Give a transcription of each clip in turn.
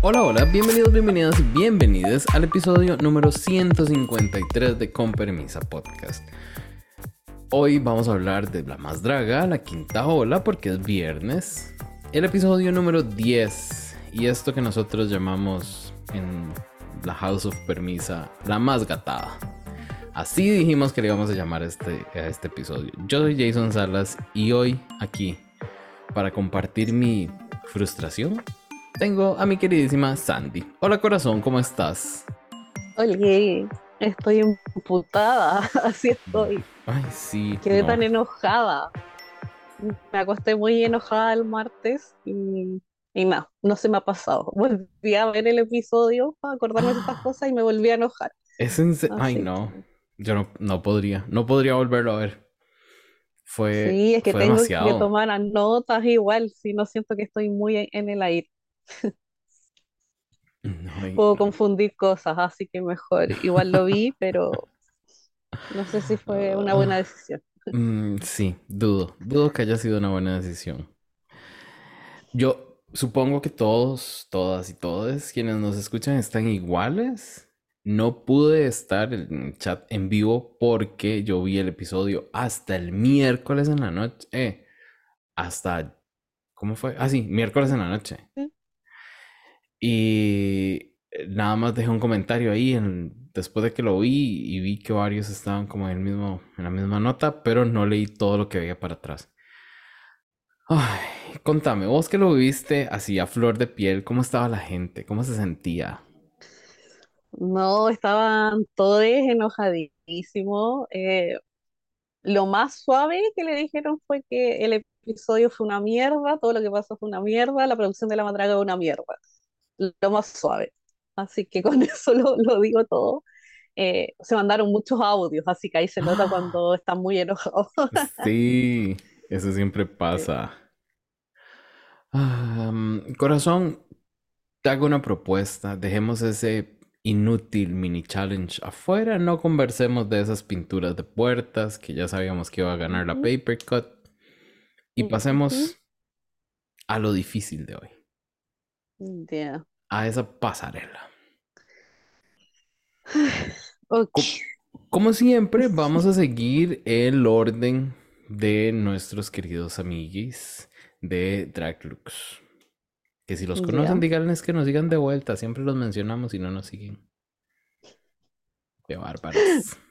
Hola, hola, bienvenidos, bienvenidas y bienvenidos al episodio número 153 de Con Permisa Podcast. Hoy vamos a hablar de la más draga, la quinta ola, porque es viernes. El episodio número 10 y esto que nosotros llamamos en la House of Permisa la más gatada. Así dijimos que le íbamos a llamar este, a este episodio. Yo soy Jason Salas y hoy aquí para compartir mi frustración tengo a mi queridísima Sandy. Hola corazón, ¿cómo estás? Oye, estoy emputada, así estoy. Ay, sí. Quedé no. tan enojada. Me acosté muy enojada el martes y, y nada, no se me ha pasado. Volví a ver el episodio para acordarme de estas cosas y me volví a enojar. Es en Ay, no. Yo no, no podría. No podría volverlo a ver. Fue, Sí, es que fue tengo que tomar notas igual, si no siento que estoy muy en el aire. No, Puedo no. confundir cosas, así que mejor. Igual lo vi, pero no sé si fue una buena decisión. Mm, sí, dudo. Dudo que haya sido una buena decisión. Yo supongo que todos, todas y todos quienes nos escuchan están iguales. No pude estar en el chat en vivo porque yo vi el episodio hasta el miércoles en la noche. Eh, hasta, ¿cómo fue? Ah, sí, miércoles en la noche. Sí. Y eh, nada más dejé un comentario ahí después de que lo vi y vi que varios estaban como en el mismo, en la misma nota, pero no leí todo lo que había para atrás. Ay, contame, vos que lo viste así a flor de piel, ¿cómo estaba la gente? ¿Cómo se sentía? No, estaban todos enojadísimos. eh, lo más suave que le dijeron fue que el episodio fue una mierda, todo lo que pasó fue una mierda, la producción de La Matraca fue una mierda. Lo más suave. Así que con eso lo, lo digo todo. Eh, se mandaron muchos audios, así que ahí se nota cuando están muy enojados. Sí, eso siempre pasa. Mm, corazón, te hago una propuesta. Dejemos ese inútil mini challenge afuera. No conversemos de esas pinturas de puertas que ya sabíamos que iba a ganar la paper cut. Y pasemos a lo difícil de hoy, Ya. a esa pasarela. Como siempre, vamos a seguir el orden de nuestros queridos amiguis de Draglux. Que si los conocen, Ya. díganles que nos sigan de vuelta. Siempre los mencionamos y no nos siguen. Qué bárbaros.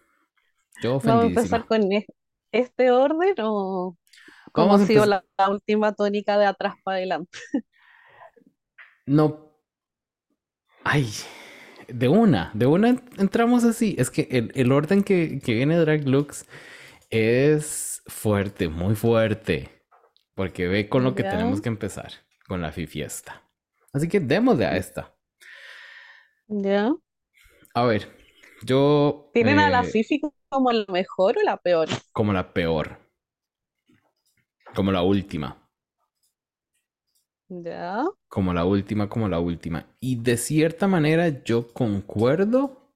Yo Vamos a ofendidísima. empezar con e- este orden o cómo ha sido la última tónica de atrás para adelante. No. Ay. De una, de una en- entramos así. Es que el, el orden que, que viene Draglux es fuerte, muy fuerte. Porque ve con lo que tenemos que empezar, con la fiesta. Así que démosle a esta. ¿Ya? A ver, yo ¿Tienen a la eh, Fifi como la mejor o la peor? como la peor. Como la última. ¿Ya? Como la última, como la última. Y de cierta manera yo concuerdo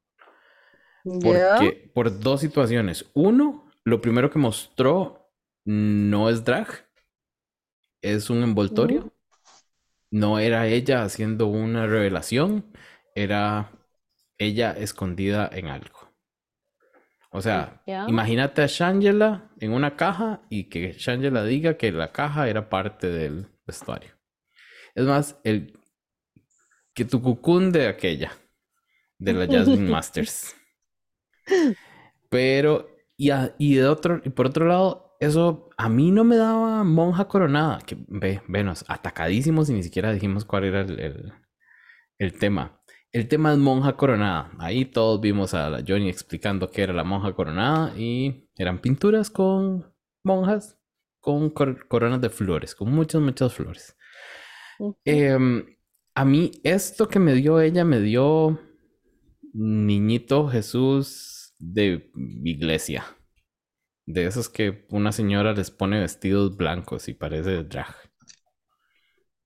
porque por dos situaciones. Uno, lo primero que mostró no es drag, es un envoltorio. Ujú. No era ella haciendo una revelación, era ella escondida en algo. O sea, imagínate a Shangela en una caja y que Shangela diga que la caja era parte del vestuario. Es más, el que tu cucún de aquella, de la Jasmine Masters. Pero, y, a- y de otro, y por otro lado, eso a mí no me daba monja coronada. Que ve, venos, atacadísimos y ni siquiera dijimos cuál era el, el- el tema. El tema es monja coronada. Ahí todos vimos a la Johnny explicando qué era la monja coronada y eran pinturas con monjas con cor- coronas de flores, con muchas, muchas flores. Em, a mí esto que me dio ella me dio niñito Jesús de iglesia. De esos que una señora les pone vestidos blancos y parece drag.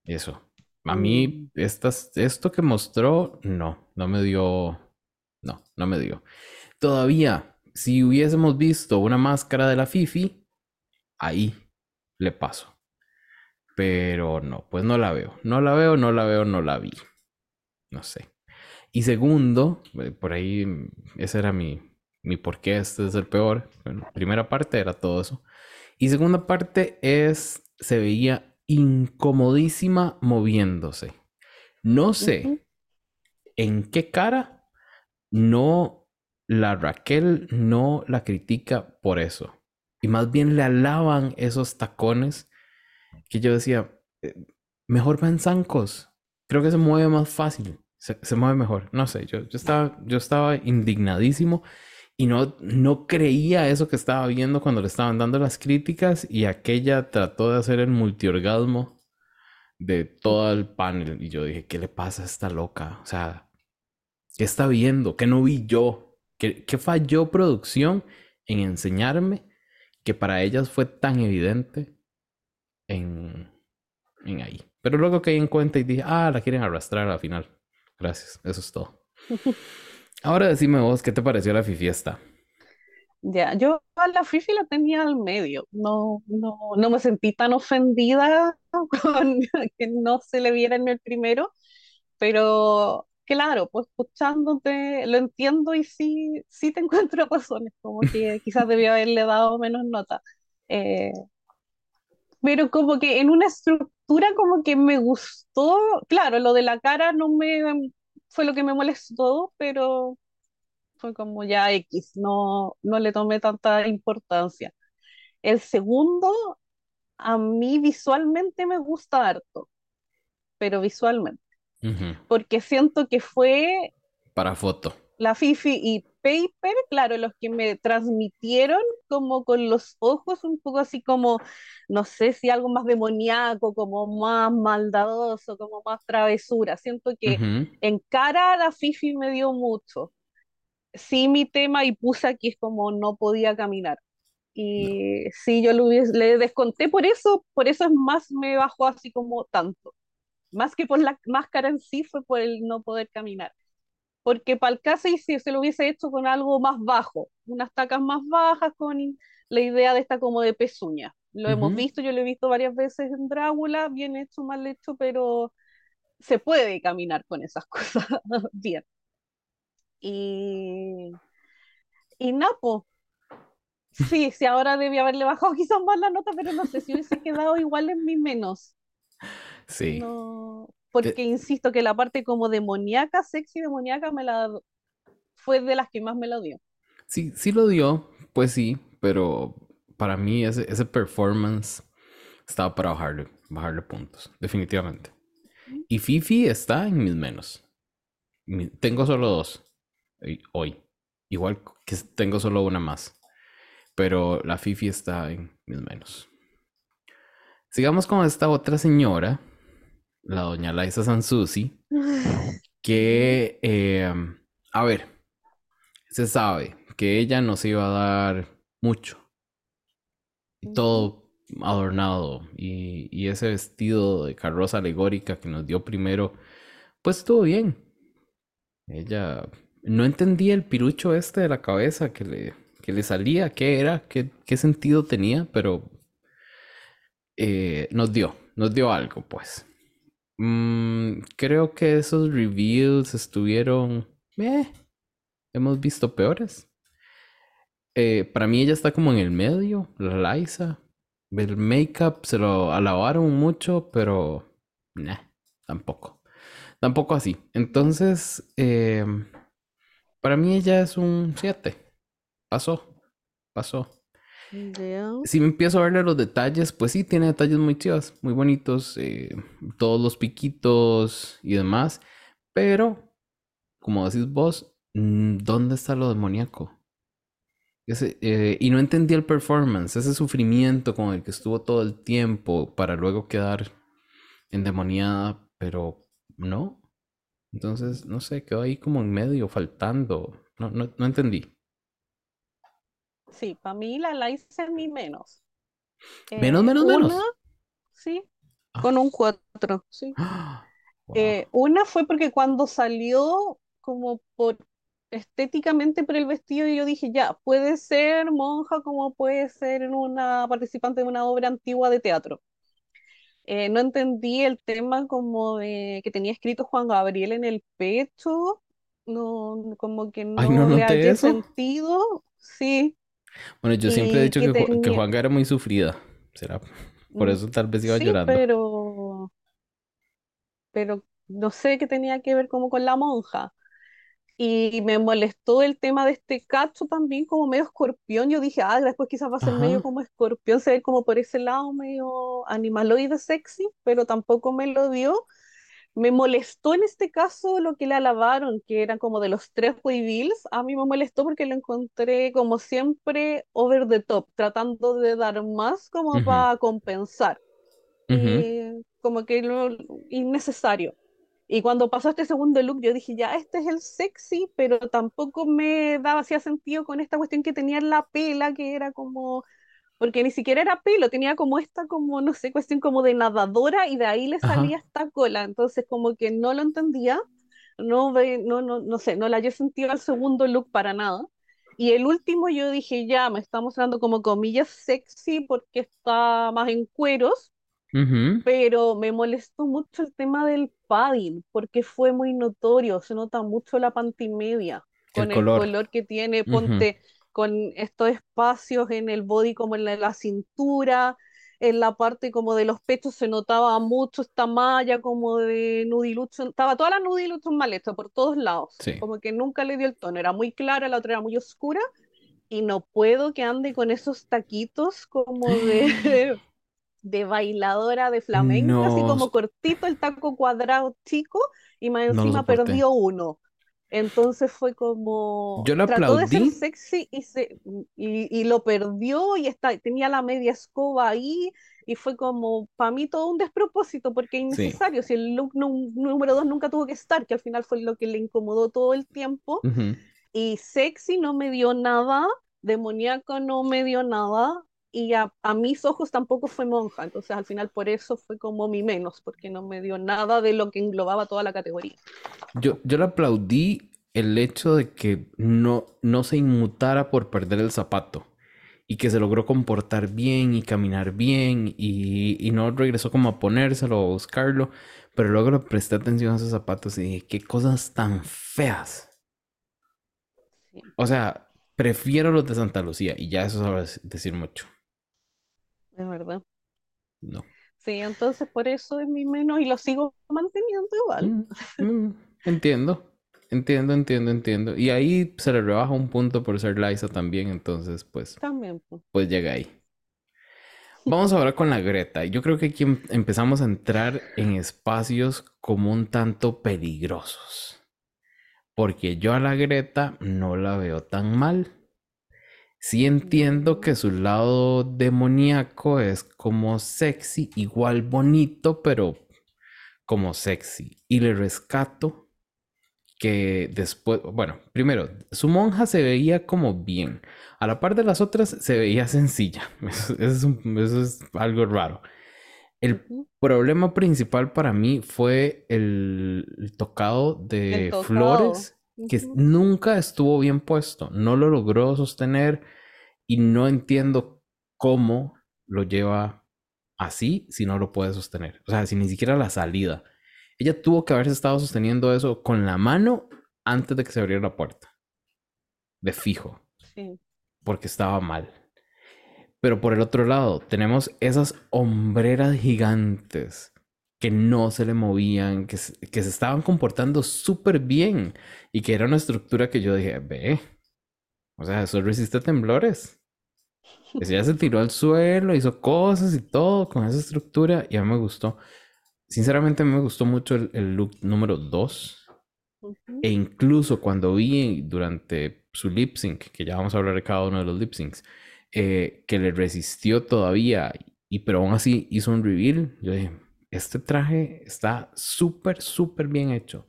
Eso. A mí estas, esto que mostró, no, no me dio, no, no me dio. Todavía, si hubiésemos visto una máscara de la Fifi, ahí le paso. Pero no, pues no la veo. No la veo, no la veo, no la vi. no sé. Y segundo, eh, por ahí, mm, ese era mi, mi por qué este es el peor. Bueno, primera parte era todo eso. Y segunda parte es, se veía incomodísima moviéndose. No sé en qué cara no la Raquel no la critica por eso. Y más bien le alaban esos tacones que yo decía, eh, mejor va zancos. Creo que se mueve más fácil. Se, mueve mejor. No sé, yo, yo, estaba, yo estaba indignadísimo y no, no creía eso que estaba viendo cuando le estaban dando las críticas y aquella trató de hacer el multiorgasmo de todo el panel y yo dije, ¿qué le pasa a esta loca? O sea, ¿qué está viendo? ¿Qué no vi yo? ¿Qué, qué falló producción en enseñarme que para ellas fue tan evidente en, en ahí? Pero luego caí en cuenta y dije, ah, la quieren arrastrar al final. Gracias, eso es todo. Ahora decime vos, ¿qué te pareció la fiesta? Ya, yo a la Fifi la tenía al medio. No, no, no me sentí tan ofendida con que no se le viera en el primero, pero claro, pues escuchándote lo entiendo y sí, sí te encuentro razones, como que quizás debía haberle dado menos nota. Eh, pero como que en una estructura como que me gustó, claro, lo de la cara no me fue lo que me molestó, pero fue como ya X, no, no le tomé tanta importancia. El segundo, a mí visualmente me gusta harto, pero visualmente, porque siento que fue... Para foto. La Fifi y Paper, claro, los que me transmitieron como con los ojos, un poco así como, no sé si algo más demoníaco, como más maldadoso, como más travesura. Siento que en cara la Fifi me dio mucho. Sí, mi tema y puse aquí es como no podía caminar. Y sí, yo lo le desconté por eso, por eso es más me bajó así como tanto. Más que por la máscara en sí, fue por el no poder caminar porque para el caso si se lo hubiese hecho con algo más bajo, unas tacas más bajas con la idea de esta como de pezuña. Lo hemos visto, yo lo he visto varias veces en Drácula, bien hecho, mal hecho, pero se puede caminar con esas cosas bien. Y, y Napo, sí, sí, ahora debía haberle bajado quizás más la nota, pero no sé si hubiese quedado igual en mi menos. Sí. No, porque insisto que la parte como demoníaca, sexy demoníaca, me la fue de las que más me lo dio. Sí, sí lo dio, pues sí, pero para mí ese, ese performance estaba para bajarle, bajarle puntos, definitivamente. Y Fifi está en mis menos. Tengo solo dos hoy. Igual que tengo solo una más. Pero la Fifi está en mis menos. Sigamos con esta otra señora la doña Laisa Sansusi, que, eh, a ver, se sabe que ella nos iba a dar mucho. Y todo adornado. Y, y, ese vestido de carroza alegórica que nos dio primero, pues estuvo bien. Ella no entendía el pirucho este de la cabeza que le, que le salía, qué era, qué, qué sentido tenía, pero eh, nos dio, nos dio algo, pues. Mm, creo que esos reveals estuvieron... Eh, hemos visto peores. Eh, para mí ella está como en el medio, la Liza. El make-up se lo alabaron mucho, pero... Nah, tampoco. Tampoco así. Entonces, eh, para mí ella es un 7. Pasó. Pasó. Si me empiezo a verle los detalles, pues sí, tiene detalles muy chivas, muy bonitos, eh, todos los piquitos y demás. Pero, como decís vos, mm, ¿dónde está lo demoníaco? Eh, y no entendí el performance, ese sufrimiento con el que estuvo todo el tiempo para luego quedar endemoniada, pero no. Entonces, no sé, quedó ahí como en medio, faltando. No, no, no entendí. Sí, para mí la, la hice mi menos. ¿Menos, menos, una, menos? Sí, ah. con un 4, sí. Eh, una fue porque cuando salió, como por estéticamente por el vestido, yo dije, ya, puede ser monja como puede ser una participante de una obra antigua de teatro. Eh, no entendí el tema como de que tenía escrito Juan Gabriel en el pecho. No, como que Ay, no no le noté hallé eso. sentido. Sí. Bueno, yo siempre he dicho que que, Ju- que tenía. Juanga era muy sufrida. ¿Será? Por mm, eso tal vez iba Sí, llorando. pero. Pero no sé qué tenía que ver como con la monja. Y me molestó el tema de este cacho también como medio escorpión. Yo dije, ah, después quizás va a ser medio Ajá. como escorpión, se ve como por ese lado medio animaloide sexy, pero tampoco me lo dio. Me molestó en este caso lo que le alabaron, que era como de los tres reveals. A mí me molestó porque lo encontré como siempre over the top, tratando de dar más como Ujú, para compensar. ujú. Y como que lo innecesario. Y cuando pasó este segundo look, yo dije, ya, este es el sexy, pero tampoco me daba hacía sentido con esta cuestión que tenía en la pela, que era como, porque ni siquiera era pelo, tenía como esta, como, no sé, cuestión como de nadadora y de ahí le salía Ajá. esta cola. Entonces, como que no lo entendía, no, ve, no, no, no sé, no le hallé sentido al segundo look para nada. Y el último yo dije, ya, me está mostrando como comillas sexy porque está más en cueros ujú. pero me molestó mucho el tema del padding, porque fue muy notorio, se nota mucho la pantimedia El con el color. color que tiene, ponte con estos espacios en el body como en la, la cintura, en la parte como de los pechos se notaba mucho esta malla como de nudilucho, estaba toda la nudilucho mal hecha por todos lados, Sí. como que nunca le dio el tono, era muy clara, la otra era muy oscura, y no puedo que ande con esos taquitos como de de bailadora de flamenco, así como cortito, el taco cuadrado chico, y más encima perdió uno. Entonces fue como, Yo lo trató de ser aplaudí. sexy y, se, y, y lo perdió y está, tenía la media escoba ahí y fue como, para mí todo un despropósito porque Sí. innecesario, si el look número dos nunca tuvo que estar, que al final fue lo que le incomodó todo el tiempo, y sexy no me dio nada, demoníaco no me dio nada, y a, a mis ojos tampoco fue monja. Entonces al final por eso fue como mi menos, porque no me dio nada de lo que englobaba toda la categoría. Yo, yo le aplaudí el hecho de que no, no se inmutara por perder el zapato y que se logró comportar bien y caminar bien y, y no regresó como a ponérselo o a buscarlo, pero luego le presté atención a esos zapatos y dije, qué cosas tan feas. Sí, O sea, prefiero los de Santa Lucía y ya eso sabe decir mucho. Es verdad. No. Sí, entonces por eso es mi menos y lo sigo manteniendo igual. Mm, mm, entiendo, entiendo, entiendo, entiendo. Y ahí se le rebaja un punto por ser Liza también, entonces pues, También. pues. pues llega ahí. Vamos ahora con la Greta. Yo creo que aquí em- empezamos a entrar en espacios como un tanto peligrosos. Porque yo a la Greta no la veo tan mal. Sí entiendo que su lado demoníaco es como sexy, igual bonito, pero como sexy. Y le rescato que después, bueno, primero, su monja se veía como bien. A la par de las otras se veía sencilla. Eso, eso es, un- eso es algo raro. El problema principal para mí fue el, el tocado El de tocado. flores que nunca estuvo bien puesto. No lo logró sostener y no entiendo cómo lo lleva así si no lo puede sostener. O sea, si ni siquiera la salida. Ella tuvo que haberse estado sosteniendo eso con la mano antes de que se abriera la puerta. De fijo, Sí. porque estaba mal. Pero por el otro lado, tenemos esas hombreras gigantes que no se le movían, que, se- que se estaban comportando súper bien y que era una estructura que yo dije, ve, o sea, eso resiste temblores. Ella se tiró al suelo, hizo cosas y todo con esa estructura y a mí me gustó. Sinceramente, a mí me gustó mucho el, el look número 2. ujú. E incluso cuando vi durante su lip sync, que ya vamos a hablar de cada uno de los lip syncs, eh, que le resistió todavía, y pero aún así hizo un reveal, yo dije, este traje está súper, súper bien hecho.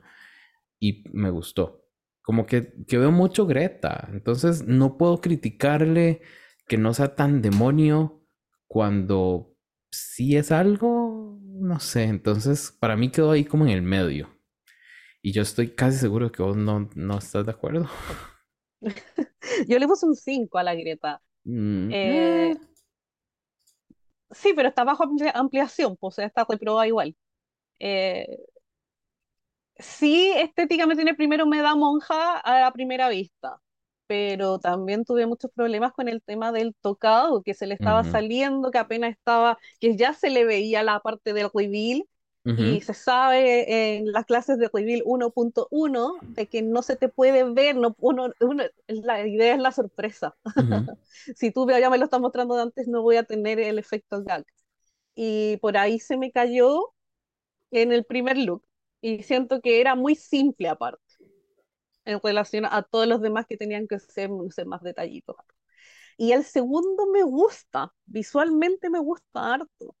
Y me gustó. Como que, que veo mucho Greta, entonces no puedo criticarle que no sea tan demonio cuando sí es algo, no sé, entonces para mí quedó ahí como en el medio. Y yo estoy casi seguro que vos no, no estás de acuerdo. Yo le puse un 5 a la Greta. Mm, Eh, eh, Sí, pero está bajo amplia- ampliación, pues, o sea, está reprobada igual. Eh, sí, estéticamente tiene primero me da monja a la primera vista, pero también tuve muchos problemas con el tema del tocado, que se le estaba Ujú, saliendo, que apenas estaba, que ya se le veía la parte del reveal, ujú, y se sabe en las clases de reveal 1.1 de que no se te puede ver, no, uno, uno- la idea es la sorpresa. ujú, Si tú ya me lo estás mostrando de antes, no voy a tener el efecto gag. Y por ahí se me cayó en el primer look. Y siento que era muy simple aparte, en relación a todos los demás que tenían que ser, sé, más detallitos. Y el segundo me gusta, visualmente me gusta harto,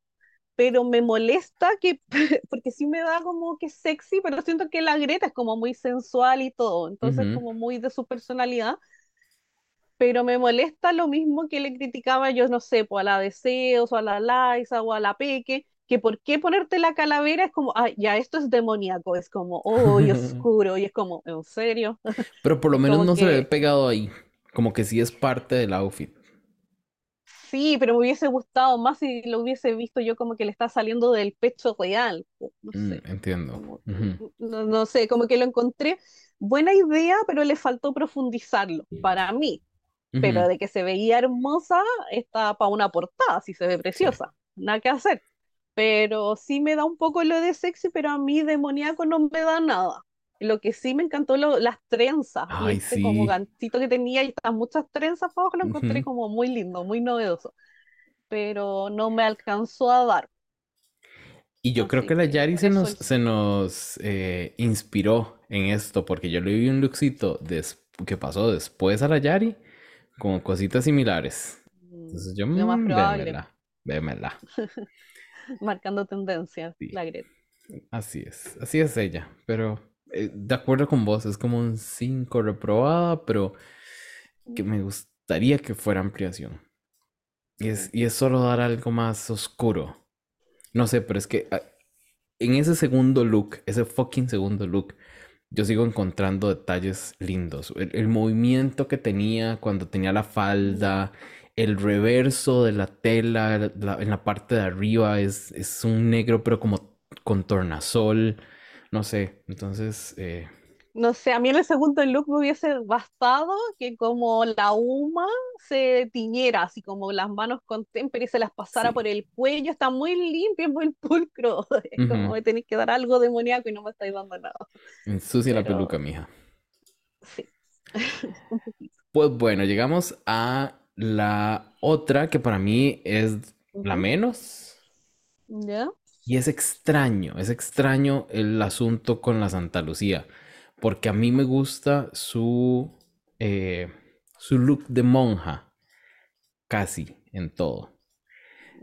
pero me molesta que, porque sí me da como que sexy, pero siento que la Greta es como muy sensual y todo, entonces como muy de su personalidad, pero me molesta lo mismo que le criticaba yo, no sé, pues a la Deseos, o a la Liza, o a la Peque, que por qué ponerte la calavera es como, ah, ya esto es demoníaco, es como, oh, y oscuro, y es como, ¿en serio? Pero por lo menos como no se ve pegado ahí. Como que sí es parte del outfit. Sí, pero me hubiese gustado más si lo hubiese visto yo como que le está saliendo del pecho real, Mm, entiendo. como, no, no sé, como que lo encontré buena idea, pero le faltó profundizarlo, para mí. pero de que se veía hermosa, está para una portada, sí se ve Sí. preciosa, nada que hacer. Pero sí me da un poco lo de sexy, pero a mí demoníaco no me da nada. Lo que sí me encantó lo, las trenzas Ay, este como sí. ganchito que tenía y estas muchas trenzas para abajo lo encontré Ujú. como muy lindo, muy novedoso, pero no me alcanzó a dar. Y yo creo Así que la que Yari por se nos, se nos eh, inspiró en esto, porque yo le vi un des- que pasó después a la Yari con cositas similares. Mm, Entonces yo, Lo más probable, vémela, vémela. marcando tendencia, Sí, la Greta. así es, así es ella. Pero eh, de acuerdo con vos, es como un 5 reprobada, pero que me gustaría que fuera ampliación. Y es, y es solo dar algo más oscuro. No sé, pero es que ah, en ese segundo look, ese fucking segundo look, yo sigo encontrando detalles lindos. El, el movimiento que tenía cuando tenía la falda, el reverso de la tela la- en la parte de arriba es, es un negro, pero como con tornasol. No sé, entonces, eh, No sé, a mí en el segundo look me hubiese bastado que como la Uma se tiñera, así como las manos con témpera y se las pasara sí. por el cuello, está muy limpio, muy pulcro. Es como me tenéis que dar algo demoníaco y no me estáis dando nada. Ensucia la peluca, mija. sí, un poquito. Pues bueno, llegamos a la otra que para mí es la menos. ¿Ya? Y es extraño, es extraño el asunto con la Santa Lucía, porque a mí me gusta su, eh, su look de monja, casi en todo.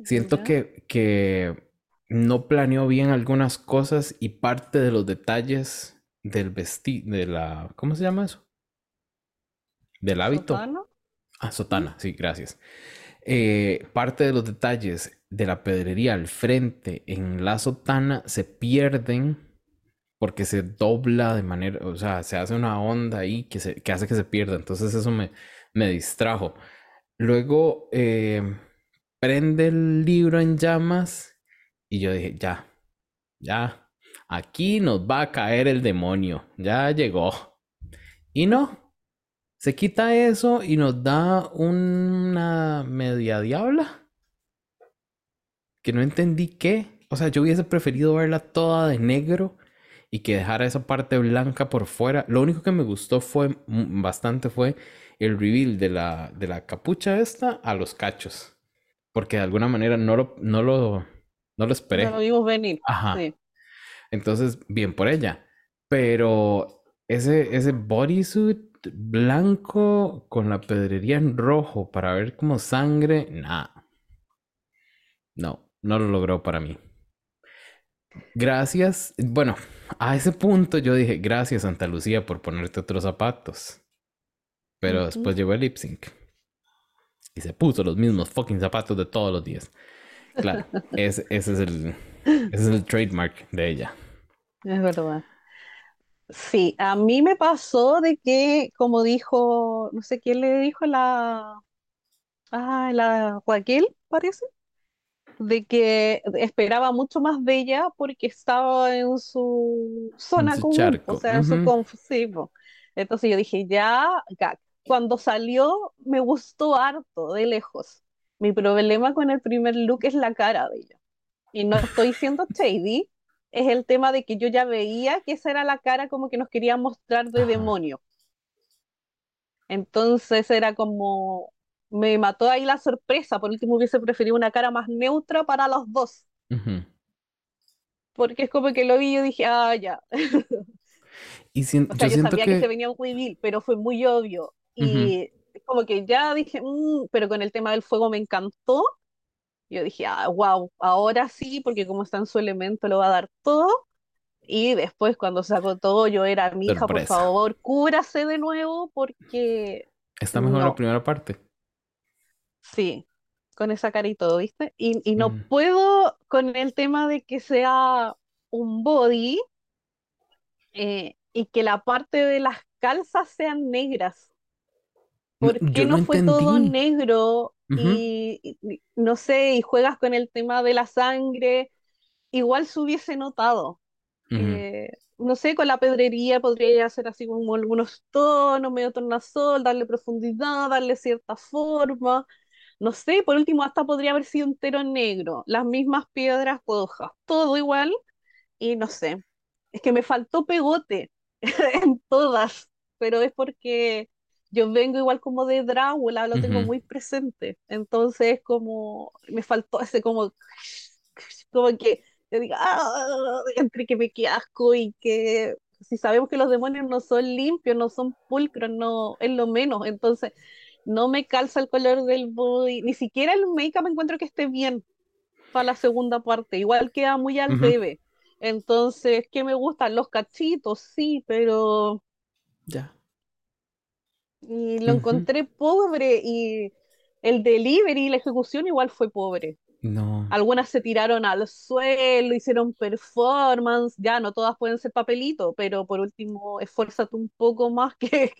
Siento que, que no planeó bien algunas cosas y parte de los detalles del vestido, de la, ¿cómo se llama eso? Del hábito. ¿Sotano? Ah, sotana, sí, gracias. Eh, parte de los detalles de la pedrería al frente en la sotana se pierden porque se dobla de manera, o sea, se hace una onda ahí que, se, que hace que se pierda. Entonces eso me, me distrajo. Luego eh, prende el libro en llamas y yo dije, ya, ya, aquí nos va a caer el demonio, ya llegó. Y no, se quita eso y nos da una media diabla que no entendí qué. O sea, yo hubiese preferido verla toda de negro y que dejara esa parte blanca por fuera. Lo único que me gustó fue mm, bastante fue el reveal de la, de la capucha esta a los cachos. Porque de alguna manera no lo, no lo, no lo No lo esperé. vimos venir. Ajá. Sí. Entonces, bien por ella. Pero ese, ese bodysuit blanco con la pedrería en rojo para ver como sangre, nada. No, no lo logró para mí. Gracias. Bueno, a ese punto yo dije, gracias Santa Lucía por ponerte otros zapatos. Pero después llegó el lip sync y se puso los mismos fucking zapatos de todos los días. Claro, ese, ese es el, ese es el trademark de ella. Es verdad. Sí, a mí me pasó de que, como dijo, no sé quién le dijo la, ah, la Raquel, parece de que esperaba mucho más de ella porque estaba en su zona su común, charco. o sea, en su Ujú. conf- sí, po. Entonces yo dije, ya, gag. Cuando salió me gustó harto, de lejos. Mi problema con el primer look es la cara de ella. Y no estoy siendo shady, es el tema de que yo ya veía que esa era la cara como que nos quería mostrar de demonio. Entonces era como, me mató ahí la sorpresa, por último hubiese preferido una cara más neutra para los dos, Ujú. porque es como que lo vi y yo dije, ah, ya. Y sien- O sea, yo yo siento sabía que se que... venía un reveal, pero fue muy obvio. Y como que ya dije, "Mm", pero con el tema del fuego me encantó. Yo dije, ah, wow, ahora sí, porque como está en su elemento, lo va a dar todo. Y después, cuando sacó todo, yo era mi hija, por favor, cúbrase de nuevo, porque Está mejor la no, primera parte. Sí, con esa cara y todo, ¿viste? Y, y no Mm. puedo con el tema de que sea un body eh, y que la parte de las calzas sean negras. No, ¿Por qué no no fue todo negro y, y- y no sé, y juegas con el tema de la sangre? Igual se hubiese notado. Eh, no sé, con la pedrería podría hacer así como algunos tonos, medio tornasol, darle profundidad, darle cierta forma. No sé, por último, hasta podría haber sido entero negro, las mismas piedras, hojas, todo igual, y no sé. Es que me faltó pegote en todas, pero es porque yo vengo igual como de Drácula, lo tengo Ujú. muy presente. Entonces, como me faltó ese como, como que yo diga, "Ah", entre que me quede asco y que si sabemos que los demonios no son limpios, no son pulcros, no es lo menos. Entonces, no me calza el color del body, ni siquiera el make-up encuentro que esté bien para la segunda parte, igual queda muy al debe. Entonces, ¿qué me gustan? Los cachitos, sí, pero Ya. y lo encontré pobre y el delivery, la ejecución igual fue pobre. No. Algunas se tiraron al suelo, hicieron performance, ya no todas pueden ser papelito, pero por último, esfuérzate un poco más que,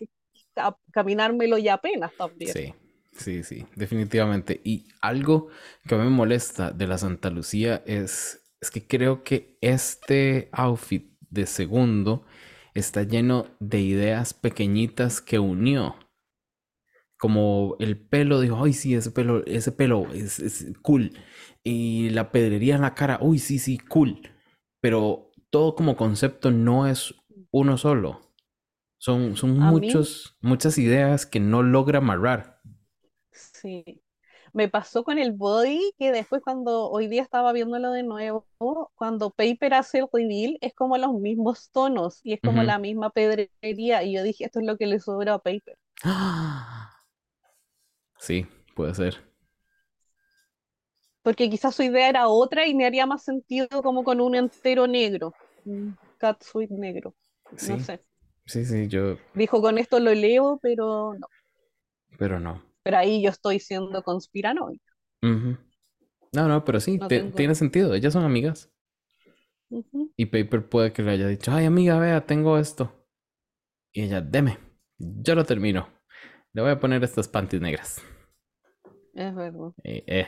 caminármelo y apenas también. Sí, sí, sí, definitivamente. Y algo que me molesta de la Santa Lucía es, es que creo que este outfit de segundo está lleno de ideas pequeñitas que unió. Como el pelo, dijo, ay, sí, ese pelo, ese pelo es, es cool. Y la pedrería en la cara, uy, sí, sí, cool. Pero todo como concepto no es uno solo. Son, son mí, muchos, muchas ideas que no logra amarrar. sí. Me pasó con el body que después cuando hoy día estaba viéndolo de nuevo, cuando Paper hace el reveal es como los mismos tonos y es como la misma pedrería y yo dije, esto es lo que le sobra a Paper. ¡Ah! Sí, puede ser. Porque quizás su idea era otra y me haría más sentido como con un entero negro, un catsuit negro, no Sí, sé. Sí, sí, yo, Dijo, con esto lo leo, pero no. pero no. Pero ahí yo estoy siendo conspiranoica. No, no, pero sí, No te- tengo. tiene sentido. Ellas son amigas. Y Paper puede que le haya dicho, ay, amiga, vea, tengo esto. Y ella, deme, yo lo termino. Le voy a poner estas panties negras. Es verdad. Eh, eh,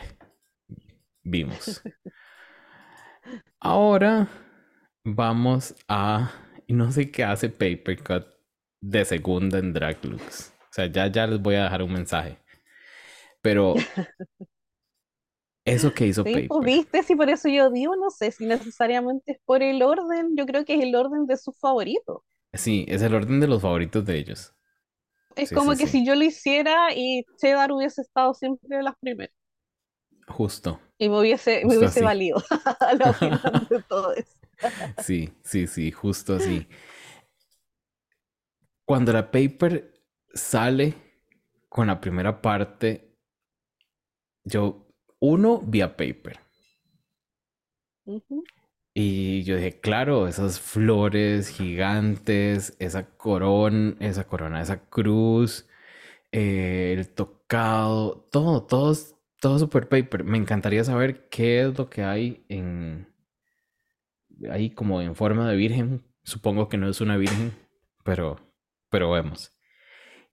vimos. Ahora vamos a. Y no sé qué hace Paper Cut de segunda en Drag Looks. O sea, ya, ya les voy a dejar un mensaje. Pero eso que hizo Sí, pues Paper. viste, si por eso yo digo, no sé si necesariamente es por el orden, yo creo que es el orden de sus favoritos. Sí, es el orden de los favoritos de ellos. Es Sí, como que si yo lo hiciera y Cheddar hubiese estado siempre de las primeras Justo. y me hubiese, me Justo hubiese así. valido la de todo eso. Sí, sí, sí, justo así. Cuando la Paper sale con la primera parte, yo, uno, vi a Paper. Y yo dije, claro, esas flores gigantes, esa corona, esa corona, esa cruz, eh, el tocado, todo, todo, todo super paper. Me encantaría saber qué es lo que hay en, ahí como en forma de virgen. Supongo que no es una virgen, pero, pero vemos.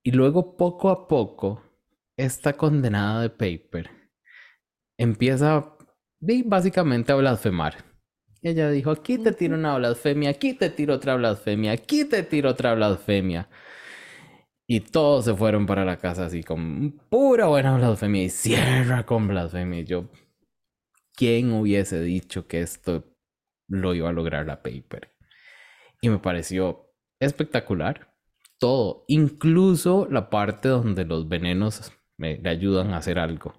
Y luego poco a poco, esta condenada de paper empieza básicamente a blasfemar. Ella dijo, aquí te tiro una blasfemia, aquí te tiro otra blasfemia, aquí te tiro otra blasfemia. Y todos se fueron para la casa así con pura buena blasfemia y cierra con blasfemia. Y yo, ¿quién hubiese dicho que esto lo iba a lograr la paper? Y me pareció espectacular. Todo, incluso la parte donde los venenos me, le ayudan a hacer algo.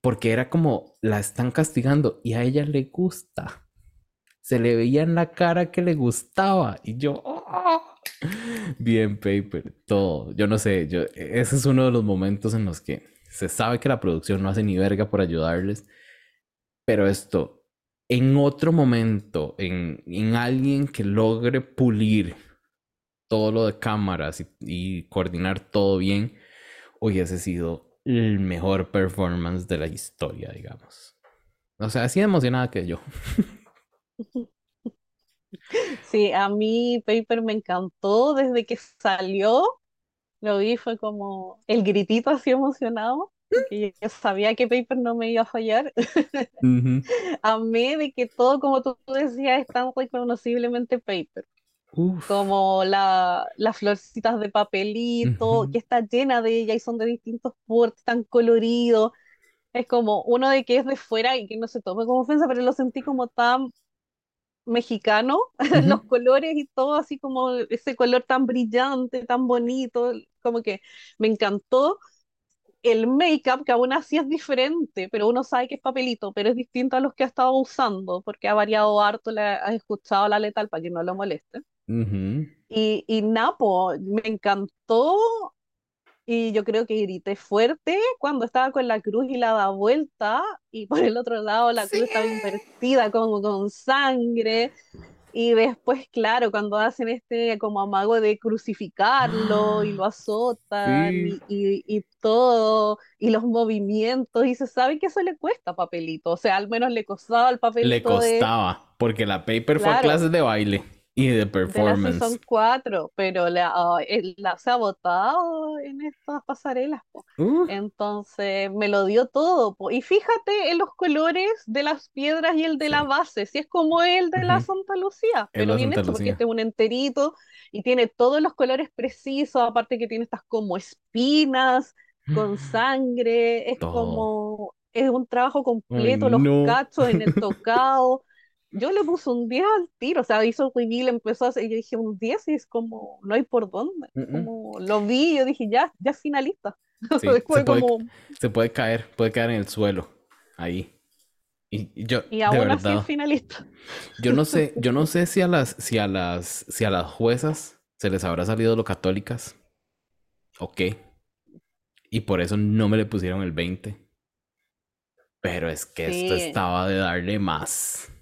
Porque era como, la están castigando y a ella le gusta. Se le veía en la cara que le gustaba. Y yo, ¡oh! Bien, Paper, todo. Yo no sé, yo, ese es uno de los momentos en los que se sabe que la producción no hace ni verga por ayudarles, pero esto, en otro momento, en, en alguien que logre pulir todo lo de cámaras y, coordinar todo bien, hubiese sido el mejor performance de la historia, digamos. O sea, así emocionada que yo. Sí, a mí Paper me encantó desde que salió. Lo vi, fue como el gritito así emocionado, porque yo sabía que Paper no me iba a fallar. Ujú. Amé de que todo, como tú decías, es tan reconociblemente Paper. Uf. Como la, las florcitas de papelito, Ujú. que está llena de ella y son de distintos portes, tan coloridos. Es como uno de que es de fuera y que no se tome como ofensa, pero lo sentí como tan mexicano, los Ujú. colores y todo así como ese color tan brillante, tan bonito, como que me encantó el make-up, que aún así es diferente, pero uno sabe que es papelito, pero es distinto a los que ha estado usando, porque ha variado harto, le has escuchado la letal para que no lo moleste. Ujú. Y, y Napo, me encantó y yo creo que grité fuerte cuando estaba con la cruz y la da vuelta y por el otro lado la Sí. cruz estaba invertida como con sangre y después, claro, cuando hacen este como amago de crucificarlo y lo azotan Sí. y, y, y todo, y los movimientos, y se sabe que eso le cuesta papelito, o sea, al menos le costaba el Le papelito de, costaba, porque la paper fue a clases de baile y de la performance. Season 4, pero la, ay, él la- se ha botado en estas pasarelas. Uh, Entonces me lo dio todo, po. Y fíjate en los colores de las piedras y el de la sí. base, si es como el de la Ujú. Santa Lucía, pero la bien hecho, porque este es un enterito y tiene todos los colores precisos, aparte que tiene estas como espinas con sangre, es Todo. como, es un trabajo Ay, completo, los no. cachos en el tocado. Yo le puse un 10 al tiro, o sea, hizo reveal, empezó a hacer, y yo dije un 10 y es como, no hay por dónde. Mm, mm. Como lo vi, y yo dije, ya, ya es finalista. Sí, se puede, como, se puede caer, puede caer en el suelo. Ahí. Y, yo, y de aún así es verdad, finalista. yo no sé, yo no sé si a las, si a las, si a las juezas se les habrá salido lo católicas o qué. Y por eso no me le pusieron el 20. Pero es que esto Sí. estaba de darle más.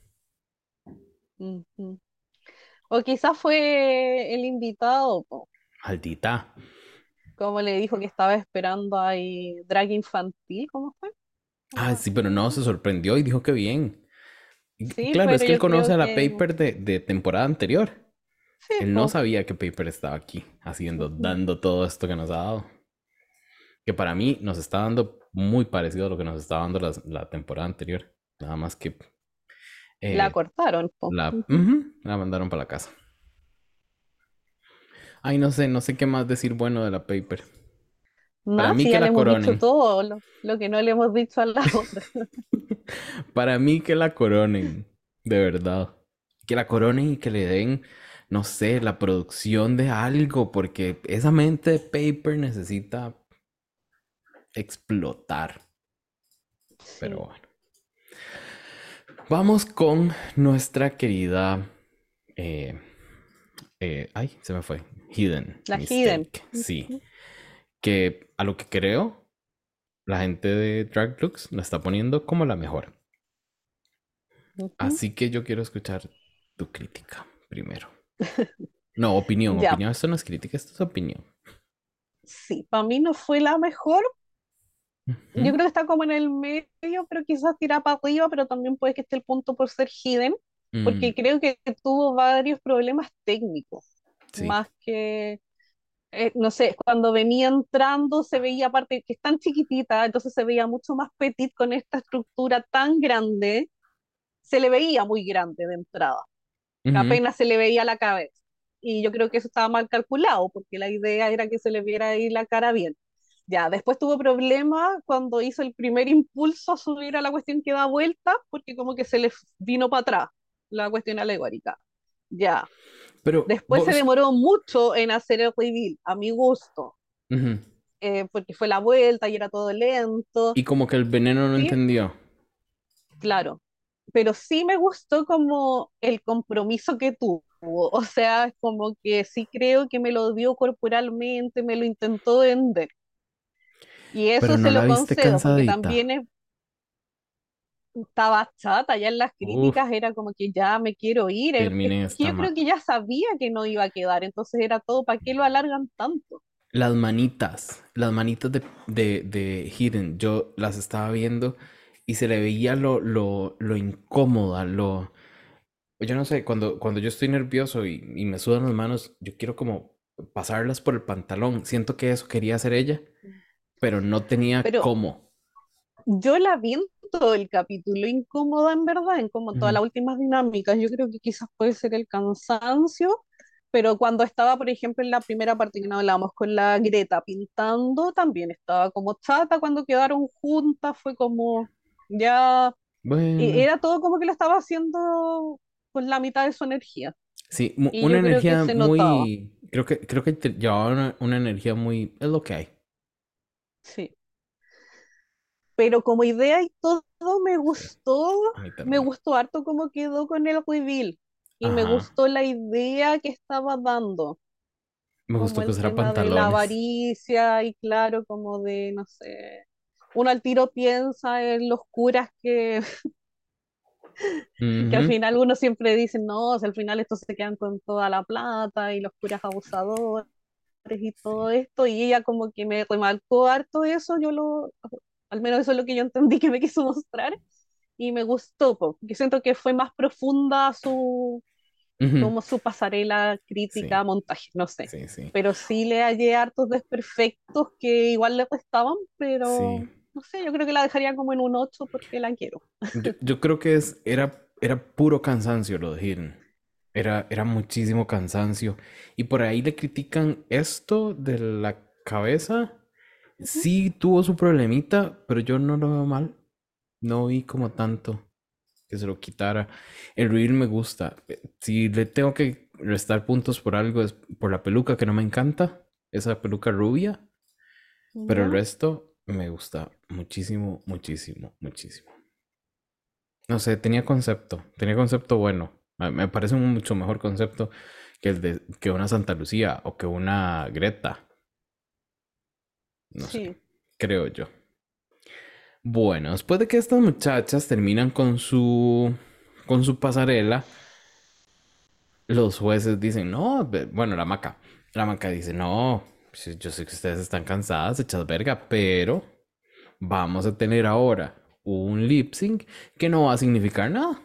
O quizás fue el invitado, po, Maldita. como le dijo que estaba esperando ahí drag infantil, ¿cómo fue? Ah, sí, pero no, se sorprendió y dijo que bien. Sí, claro, es que él conoce a la que Paper de, de temporada anterior. sí, Él no po. sabía que Paper estaba aquí, haciendo, dando todo esto que nos ha dado. Que para mí nos está dando muy parecido a lo que nos estaba dando la, temporada anterior. Nada más que La eh, cortaron, la, Ujú. ujú, la mandaron para la casa. Ay, no sé, no sé qué más decir bueno de la Paper. Para No, mí si que ya le la hemos dicho coronen. todo lo, lo que no le hemos dicho a la otra. Para mí que la coronen, de verdad. Que la coronen y que le den, no sé, la producción de algo, porque esa mente de Paper necesita explotar. Pero bueno. Vamos con nuestra querida... eh, eh, ay, se me fue. Hidden La Hidden. Sí. Que a lo que creo, la gente de Drag Looks la está poniendo como la mejor. Así que yo quiero escuchar tu crítica primero. No, opinión, opinión. Esto no es crítica, esto es opinión. sí, para mí no fue la mejor. Yo creo que está como en el medio, pero quizás tira para arriba, pero también puede que esté el punto por ser hidden, mm, porque creo que tuvo varios problemas técnicos, sí. más que eh, no sé, cuando venía entrando se veía aparte que es tan chiquitita, entonces se veía mucho más petit con esta estructura tan grande, se le veía muy grande de entrada, apenas se le veía la cabeza. Y yo creo que eso estaba mal calculado, porque la idea era que se le viera ahí la cara bien. Ya, después tuvo problemas cuando hizo el primer impulso a subir a la cuestión que da vuelta, porque como que se le vino para atrás la cuestión alegórica. Ya, Pero después se demoró mucho en hacer el reveal, a mi gusto, eh, porque fue la vuelta y era todo lento, Y como que el veneno no sí, entendió. claro, pero sí me gustó como el compromiso que tuvo, o sea, como que sí creo que me lo dio corporalmente, me lo intentó vender, y Pero eso no se lo concedo, porque también es- estaba chata, ya en las Uf, críticas era como que ya me quiero ir, que esta yo creo que ya sabía que no iba a quedar, entonces era todo, ¿para qué lo alargan tanto? Las manitas, las manitas de, de, de Hidden, yo las estaba viendo y se le veía lo, lo, lo incómoda, lo... Yo no sé, cuando, cuando yo estoy nervioso y, y me sudan las manos, yo quiero como pasarlas por el pantalón. Siento que eso quería hacer ella, pero no tenía Pero cómo. yo la vi en todo el capítulo incómoda en verdad, en como todas las últimas dinámicas. Yo creo que quizás puede ser el cansancio, pero cuando estaba, por ejemplo, en la primera parte que no hablábamos con la Greta pintando, también estaba como chata cuando quedaron juntas, fue como ya, Bueno, era todo como que lo estaba haciendo con la mitad de su energía. sí, Y una creo energía notaba, muy... Creo que, creo que llevaba una, una energía muy... Es lo que hay. Sí. Pero como idea y todo me gustó, me gustó harto cómo quedó con el reveal y me gustó la idea que estaba dando, Me como gustó que el usara tema de la pantalones. avaricia y claro, como de, no sé, uno al tiro piensa en los curas que, que al final uno siempre dice, no, o sea, al final estos se quedan con toda la plata y los curas abusadores y Sí. todo esto, y ella como que me remarcó harto eso, yo lo, al menos eso es lo que yo entendí que me quiso mostrar, y me gustó, porque siento que fue más profunda su, Ujú. como su pasarela Sí, crítica, montaje, no sé, sí, sí. pero sí le hallé hartos desperfectos que igual le restaban, Sí. pero no sé, yo creo que la dejaría como en un 8 porque la quiero. Yo, yo creo que es, era, era puro cansancio lo de Hidden. Era, era muchísimo cansancio. Y por ahí le critican esto de la cabeza. Sí tuvo su problemita, pero yo no lo veo mal. No vi como tanto que se lo quitara. El reel me gusta. Eh, Si le tengo que restar puntos por algo es por la peluca que no me encanta. Esa peluca rubia. Pero el resto me gusta muchísimo, muchísimo, muchísimo. No sé, tenía concepto, tenía concepto bueno. Me parece un mucho mejor concepto que el de que una Santa Lucía o que una Greta. No sé, Sí, creo yo. Bueno, después de que estas muchachas terminan con su con su pasarela, los jueces dicen, no, bueno, la maca, la maca dice, no, yo sé que ustedes están cansadas, hechas verga, pero vamos a tener ahora un lip sync que no va a significar nada.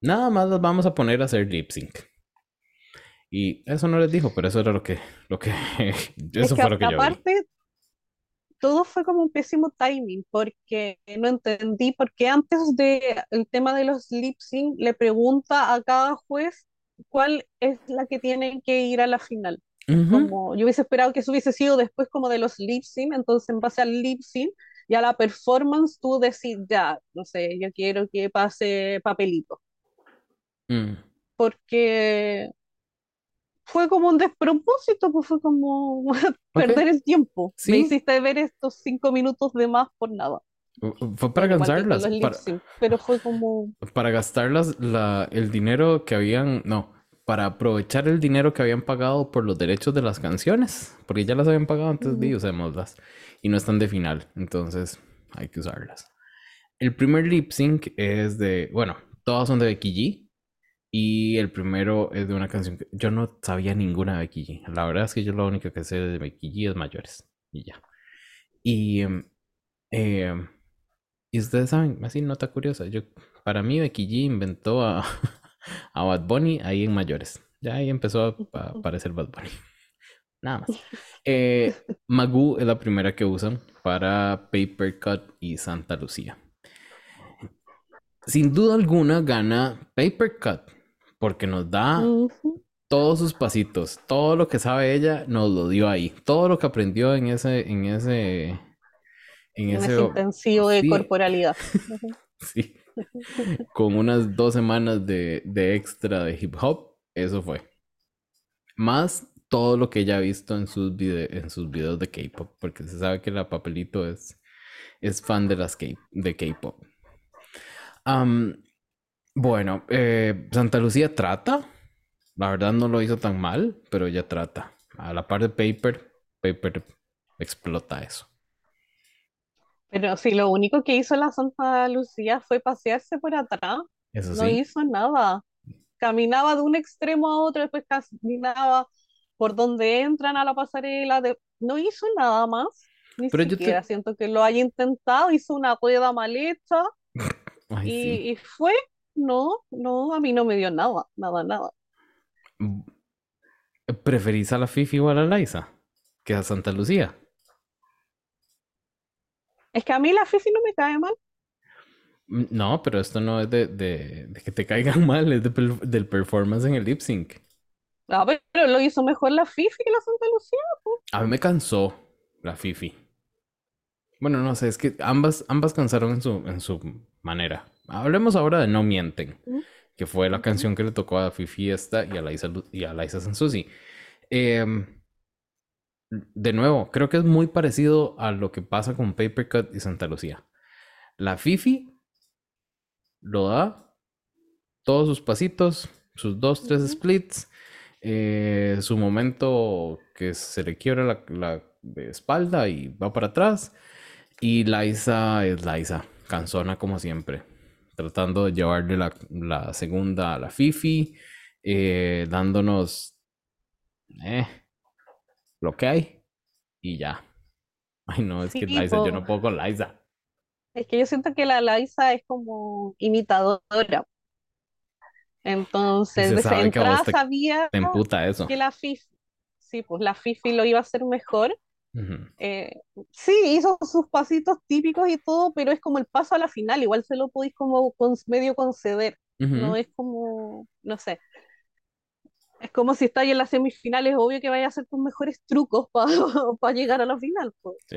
Nada más las vamos a poner a hacer lip sync. Y eso no les dijo, pero eso era lo que, lo que, es eso que fue lo que yo vi. aparte todo fue como un pésimo timing, porque no entendí por qué antes de el tema de los lip sync le pregunta a cada juez cuál es la que tiene que ir a la final. Como yo hubiese esperado que eso hubiese sido después como de los lip sync, entonces en base al lip sync y a la performance tú decís, ya, no sé, yo quiero que pase papelito, mm, porque fue como un despropósito, pues fue como perder el tiempo. Me sí, hiciste ver estos cinco minutos de más por nada. fue para cansarlas, para, pero fue como, para gastar las- la, el dinero que habían, no, para aprovechar el dinero que habían pagado por los derechos de las canciones, porque ya las habían pagado antes de usémoslas y no están de final, entonces hay que usarlas. El primer lip sync es de, bueno, todas son de Becky G y el primero es de una canción que yo no sabía ninguna de Becky G. La verdad es que yo lo único que sé de Becky G es mayores y ya. Y em, em, y ustedes saben, así nota curiosa, yo, para mí Becky G inventó a, a Bad Bunny ahí en mayores. Ya ahí empezó a, a aparecer Bad Bunny. nada más. Eh, Magoo es la primera que usan para Paper Cut y Santa Lucía. Sin duda alguna gana Paper Cut porque nos da todos sus pasitos, todo lo que sabe ella nos lo dio ahí, todo lo que aprendió en ese, en ese, en En ese, ese intensivo de corporalidad. Sí, con unas dos semanas de, de extra de hip hop, eso fue. Más todo lo que ella ha visto en sus en sus videos de K-pop, porque se sabe que la papelito es, es fan de las K, de K-pop. Bueno, eh, Santa Lucía trata. La verdad no lo hizo tan mal, pero ella trata. A la par de Paper, Paper explota eso. Pero sí, lo único que hizo la Santa Lucía fue pasearse por atrás. Eso No sí. hizo nada. Caminaba de un extremo a otro, después caminaba por donde entran a la pasarela. de- No hizo nada más. Ni Pero yo te- siento que lo haya intentado. Hizo una rueda mal hecha Ay, y, sí. y fue. No, no, a mí no me dio nada, nada, nada. ¿Preferís a la Fifi o a la Liza? Que a Santa Lucía. Es que a mí la Fifi no me cae mal. Mm, No, pero esto no es de, de- de que te caigan mal, es de del performance en el lip sync. Ah, pero lo hizo mejor la Fifi que la Santa Lucía. A mí me cansó la Fifi. Bueno, no sé, es que ambas, ambas cansaron en su, en su manera. Hablemos ahora de No Mienten, que fue la canción que le tocó a Fifi esta y a Liza, Lu- y a Liza Sansusi. Em, de nuevo, creo que es muy parecido a lo que pasa con Paper Cut y Santa Lucía. La Fifi lo da todos sus pasitos, sus dos, tres splits, eh, su momento que se le quiebra la, la espalda y va para atrás. Y Liza es Liza, cansona como siempre, tratando de llevarle la, la segunda a la Fifi, eh, dándonos eh, lo que hay y ya. Ay, no, es que Liza, yo no puedo con Liza. Es que yo siento que la Liza es como imitadora. Entonces, se de sabe que a entrada te, sabía te emputa eso. que la Fifi, sí, pues la Fifi lo iba a hacer mejor. Ujú. Eh, sí, hizo sus pasitos típicos y todo, pero es como el paso a la final, igual se lo podéis como con- medio conceder. No Ujú. es como, no sé, es como si estáis en las semifinales, obvio que vaya a hacer tus mejores trucos para llegar a la final, pues. Sí.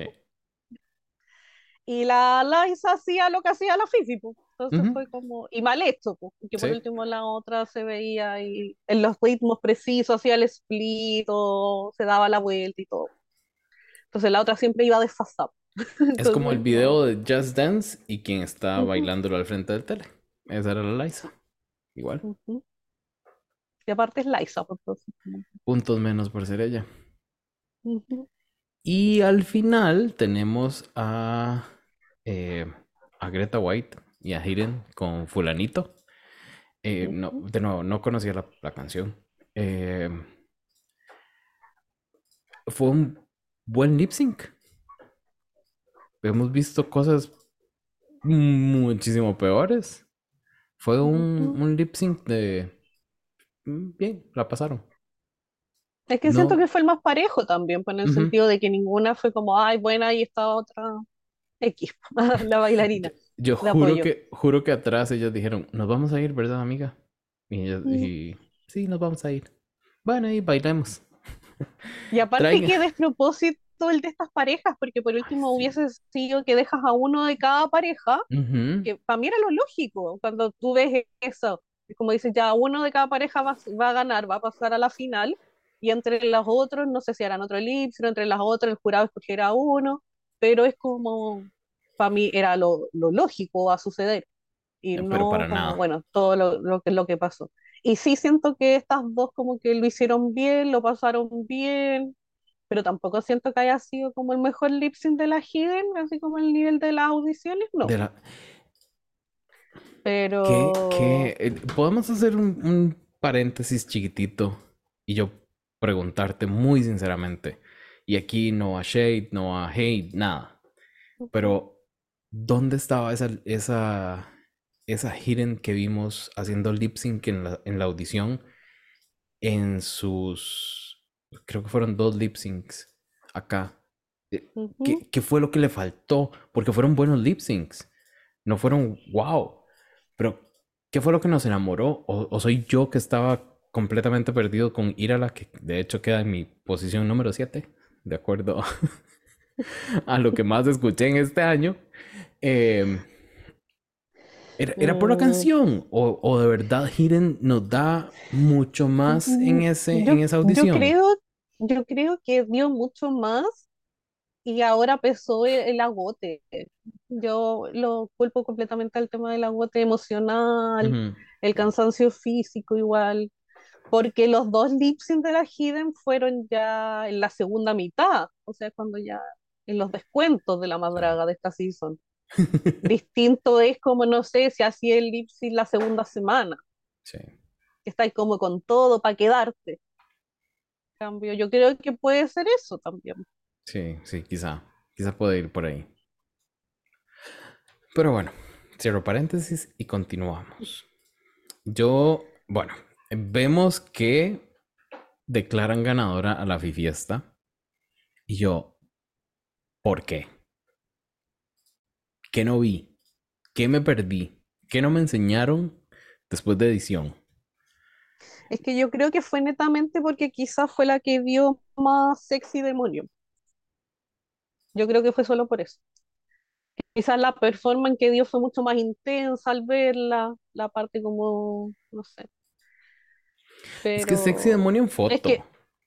Y la Liza hacía lo que hacía la Fifi, pues. Entonces Ujú. fue como, y mal hecho, pues, porque por Sí. último la otra se veía ahí en los ritmos precisos, hacía el split, o se daba la vuelta y todo. Entonces la otra siempre iba desfasada. Es como el Entonces, video de Just Dance y quien está bailándolo al frente del tele. Esa era la Liza. Igual. Y aparte es Liza, pues, entonces, como- Puntos menos por ser ella. Y al final tenemos a, eh, a Greta White y a Hayden con Fulanito. Eh, no, de nuevo, no conocía la, la canción. Eh, fue un buen lip sync. Hemos visto cosas muchísimo peores. Fue un, un lip sync de... mm, Bien, la pasaron. Es que siento que fue el más parejo también, pues en el Ujú. sentido de que ninguna fue como, ay, buena, y esta otra X, la bailarina. Yo juro apoyo. que, juro que atrás ellos dijeron, nos vamos a ir, ¿verdad, amiga? Y, ellas- y sí, nos vamos a ir. Bueno, y bailemos. Y aparte Traiga. que despropósito el de estas parejas, porque por último hubiese sido que dejas a uno de cada pareja, que para mí era lo lógico, cuando tú ves eso, es como dices, ya uno de cada pareja va, va a ganar, va a pasar a la final, y entre los otros, no sé si harán otro elipse, entre las otras el jurado escogerá uno, pero es como, para mí era lo, lo lógico a suceder, y No, pero no para como, nada. bueno, todo lo, lo que, lo que pasó. Y sí siento que estas dos como que lo hicieron bien, lo pasaron bien, pero tampoco siento que haya sido como el mejor lip sync de la Hidden, así como el nivel de las audiciones, no. De la- Pero ¿Qué, qué? Eh, Podemos hacer un, un paréntesis chiquitito y yo preguntarte muy sinceramente. Y aquí no a shade, no a hate, nada. Pero, ¿dónde estaba esa, esa, esa hidden que vimos haciendo lip sync en la, en la audición en sus creo que fueron dos lip syncs acá. Eh, ¿Qué, fue lo que le faltó? Porque fueron buenos lip syncs. No fueron wow. Pero, ¿qué fue lo que nos enamoró? ¿O, soy yo que estaba completamente perdido con Irala, que de hecho queda en mi posición número 7, de acuerdo a lo que más escuché en este año? Eh, ¿Era, por la mm. canción? ¿O, de verdad Hidden nos da mucho más en, ese, en esa audición? Yo creo, yo creo que dio mucho más y ahora pesó el, agote. Yo lo culpo completamente al tema del agote emocional, el cansancio físico igual, porque los dos lip de la Hidden fueron ya en la segunda mitad, o sea, cuando ya en los descuentos de la madraga de esta season. Distinto es como, no sé, si hacía el lip la segunda semana. Sí. Que estáis como con todo para quedarte. Cambio, yo creo que puede ser eso también. Sí, sí, quizá. Quizá puede ir por ahí. Pero bueno, cierro paréntesis y continuamos. Yo, bueno, vemos que declaran ganadora a la fiesta. Y yo, ¿por qué? ¿Qué no vi? ¿Qué me perdí? ¿Qué no me enseñaron después de edición? Es que yo creo que fue netamente porque quizás fue la que vio más sexy demonio. Yo creo que fue solo por eso. Quizás la performance que dio fue mucho más intensa al verla, la parte como, no sé. Es que sexy demonio en foto,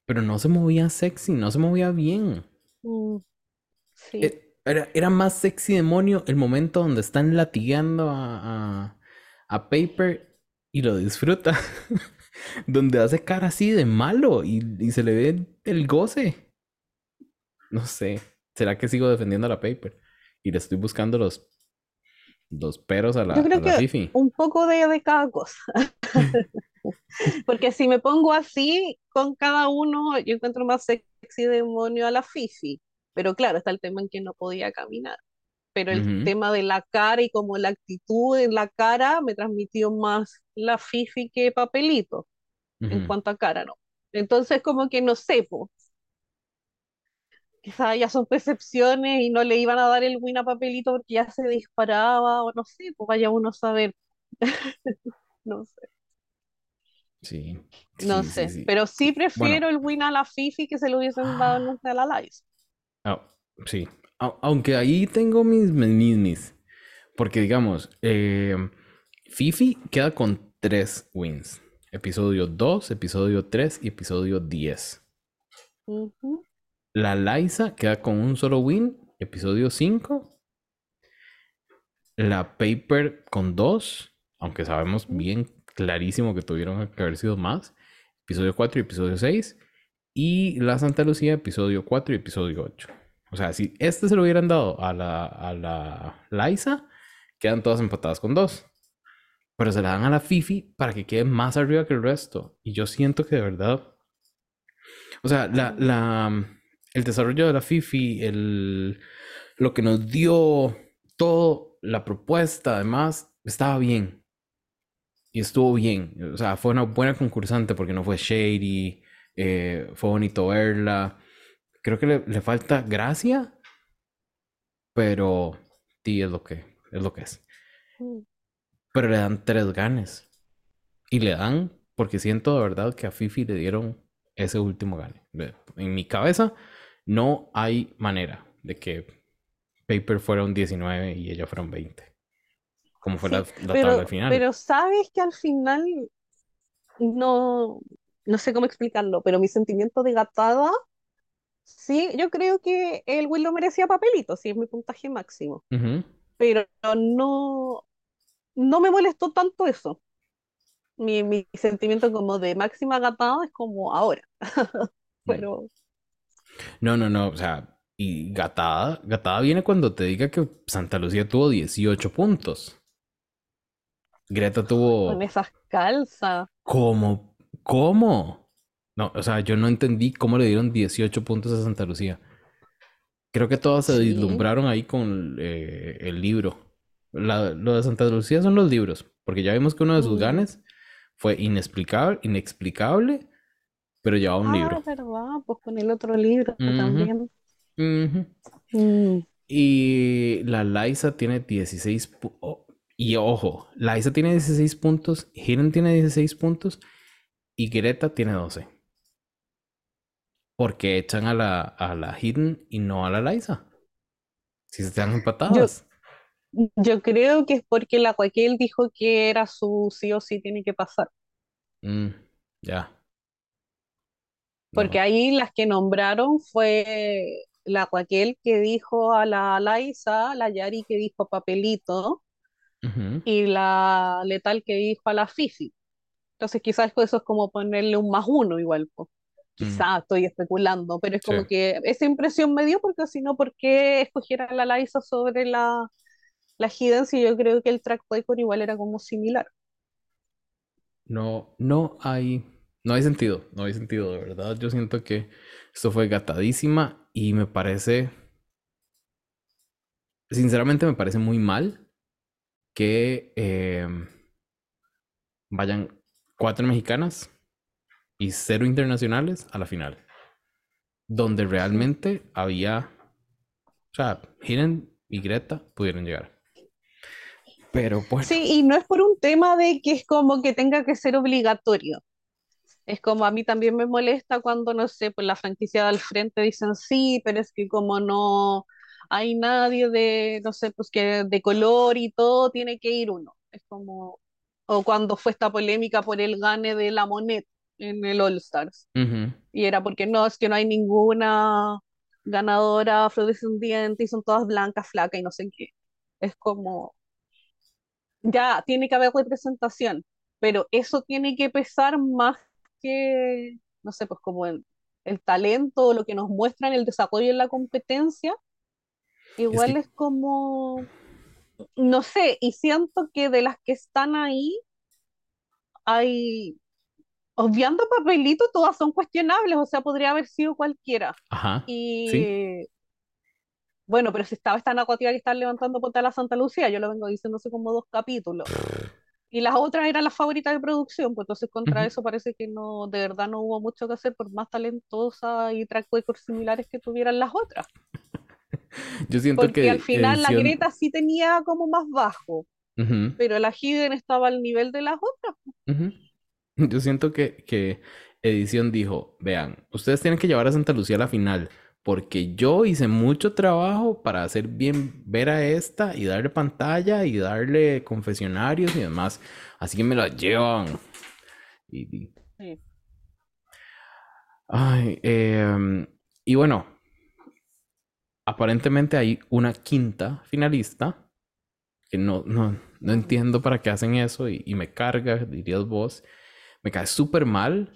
pero no se movía sexy, no se movía bien. Mm, sí. Eh, era, más sexy demonio el momento donde están latigando a, a, Paper y lo disfruta. donde hace cara así de malo y, se le ve el goce. No sé. ¿Será que sigo defendiendo a la Paper? Y le estoy buscando los, los peros a la, Yo creo que Un poco de, de cada cosa. Porque si me pongo así con cada uno, yo encuentro más sexy demonio a la Fifi. Pero claro, está el tema en que no podía caminar. Pero el tema de la cara y como la actitud en la cara me transmitió más la Fifi que papelito, en cuanto a cara, ¿no? Entonces como que no sé, pues. Quizás ya son percepciones y no le iban a dar el win a papelito porque ya se disparaba o no sé, pues vaya uno a saber. no sé. Sí. No sé, pero sí prefiero el win a la Fifi que se lo hubiesen dado en a la Lice. Ah, sí, aunque ahí tengo mis mis, porque digamos, eh, Fifi queda con tres wins. Episodio 2, episodio 3 y episodio 10. La Liza queda con un solo win, episodio 5. La Paper con dos, aunque sabemos bien clarísimo que tuvieron que haber sido más. Episodio 4 y episodio 6. Y la Santa Lucía, episodio 4 y episodio 8. O sea, si este se lo hubieran dado a la, a la Liza, quedan todas empatadas con dos. Pero se la dan a la Fifi para que quede más arriba que el resto. Y yo siento que de verdad. O sea, la, la, el desarrollo de la Fifi, el, lo que nos dio todo, la propuesta, además, estaba bien. Y estuvo bien. O sea, fue una buena concursante porque no fue shady. Eh, fue bonito verla. Creo que le, falta gracia, pero sí es lo que es. Lo que es. Mm. Pero le dan tres ganes. Y le dan, porque siento de verdad que a Fifi le dieron ese último gane. En mi cabeza no hay manera de que Paper fuera un 19 y ella fuera un 20. Como fue la, tabla final. Pero sabes que al final no, no sé cómo explicarlo, pero mi sentimiento de gatada, sí, yo creo que el Will lo merecía papelito, sí es mi puntaje máximo. Pero no, no me molestó tanto eso. Mi, mi sentimiento como de máxima gatada es como ahora. pero. No, no, no. O sea, y gatada, gatada viene cuando te diga que Santa Lucía tuvo 18 puntos. Greta tuvo. Con esas calzas. ¿Cómo ¿Cómo? No, o sea, yo no entendí cómo le dieron 18 puntos a Santa Lucía. Creo que todas se deslumbraron ahí con eh, el libro. lo de Santa Lucía son los libros, porque ya vimos que uno de sus ganes fue inexplicable, inexplicable pero llevaba un Ah, libro. verdad, pues con el otro libro Ujú, también. Mm, Y la Liza tiene 16 pu- oh, y ojo, Liza tiene 16 puntos, Hidden tiene 16 puntos y Greta tiene 12. Porque echan a la, a la Hidden y no a la Liza. Si se están Yo, empatadas. yo creo que es porque la Raquel dijo que era su sí o sí tiene que pasar. Mm, ya, Porque no. ahí las que nombraron fue la Raquel que dijo a la Laisa, la Yari que dijo papelito Ujú, y la Letal que dijo a la Fifi. Entonces quizás eso es como ponerle un más uno igual, pues. mm, Quizás estoy especulando, pero es sí. como que esa impresión me dio porque si no, ¿por qué escogiera la Laisa sobre la, la Hidden si yo creo que el track record igual era como similar? No, no hay, no hay sentido, no hay sentido, de verdad. Yo siento que esto fue gatadísima y me parece, sinceramente me parece muy mal que em, vayan cuatro mexicanas y cero internacionales a la final, donde realmente había, o sea, Hidden y Greta pudieron llegar. Pero bueno, Sí, y no es por un tema de que es como que tenga que ser obligatorio. Es como a mí también me molesta cuando, no sé, pues la franquicia del frente dicen sí, pero es que como no hay nadie de, no sé, pues que de color y todo, tiene que ir uno. Es como, o cuando fue esta polémica por el gane de la Monet en el All Stars. Y era porque no, es que no hay ninguna ganadora afrodescendiente y son todas blancas, flacas y no sé qué. Es como, ya tiene que haber representación, pero eso tiene que pesar más que, no sé, pues como el, el talento o lo que nos muestran el desarrollo en la competencia, Es igual que, es como, no sé, y siento que de las que están ahí, hay, obviando papelito, todas son cuestionables, o sea, podría haber sido cualquiera. ajá, sí, Y bueno, pero si estaba esta narrativa que están levantando por la Santa Lucía, yo lo vengo diciendo hace como dos capítulos. Y las otras eran las favoritas de producción, pues entonces contra eso parece que no, de verdad no hubo mucho que hacer por más talentosas y track records similares que tuvieran las otras. Yo siento Porque al que final la Greta sí tenía como más bajo, pero la Hidden estaba al nivel de las otras. Yo siento que, que edición dijo, vean, ustedes tienen que llevar a Santa Lucía a la final, porque yo hice mucho trabajo para hacer bien ver a esta y darle pantalla y darle confesionarios y demás. Así que me la llevan. Y, y- Sí. ay, em, y bueno, aparentemente hay una quinta finalista que no, no, no entiendo para qué hacen eso y, me carga, dirías vos. Me cae súper mal.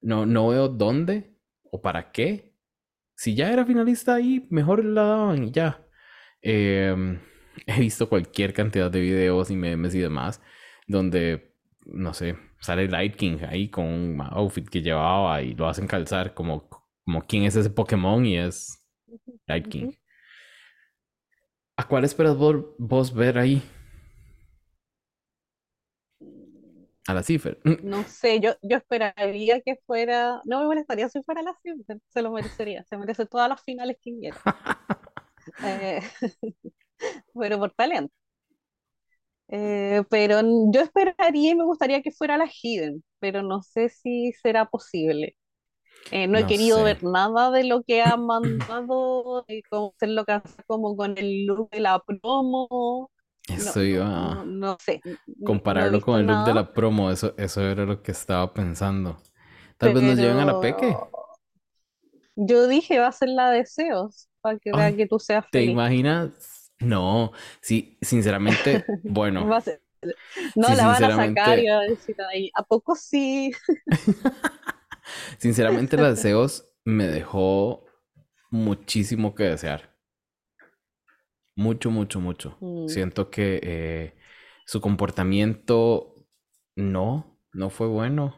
No, no veo dónde o para qué. Si ya era finalista ahí, mejor la daban y ya. Em, he visto cualquier cantidad de videos y memes y demás donde, no sé, sale Light King ahí con un outfit que llevaba y lo hacen calzar como, como quién es ese Pokémon y es Light King. ¿A cuál esperas vos, ver ahí? A la cifra. No sé, yo, yo esperaría que fuera, no me molestaría si fuera la Simpson, se lo merecería, se merece todas las finales que quiera, eh, pero por talento. Eh, pero yo esperaría y me gustaría que fuera la Hidden, pero no sé si será posible. Eh, no he querido sé. ver nada de lo que ha mandado, de cómo hacer lo que hace como con el look de la promo. Eso no, iba a no sé, no compararlo con el look de la promo. Eso, eso era lo que estaba pensando. Tal vez nos lleven a la peque. yo dije va a ser la deseos para que vea que tú seas ¿te feliz. imaginas? No, sí, sinceramente, bueno, Va a ser- no sí, la van a sacar y va a decir ahí, ¿a poco sí? sinceramente, la deseos me dejó muchísimo que desear. Mucho, mucho, mucho. Mm, Siento que eh, su comportamiento no, no fue bueno.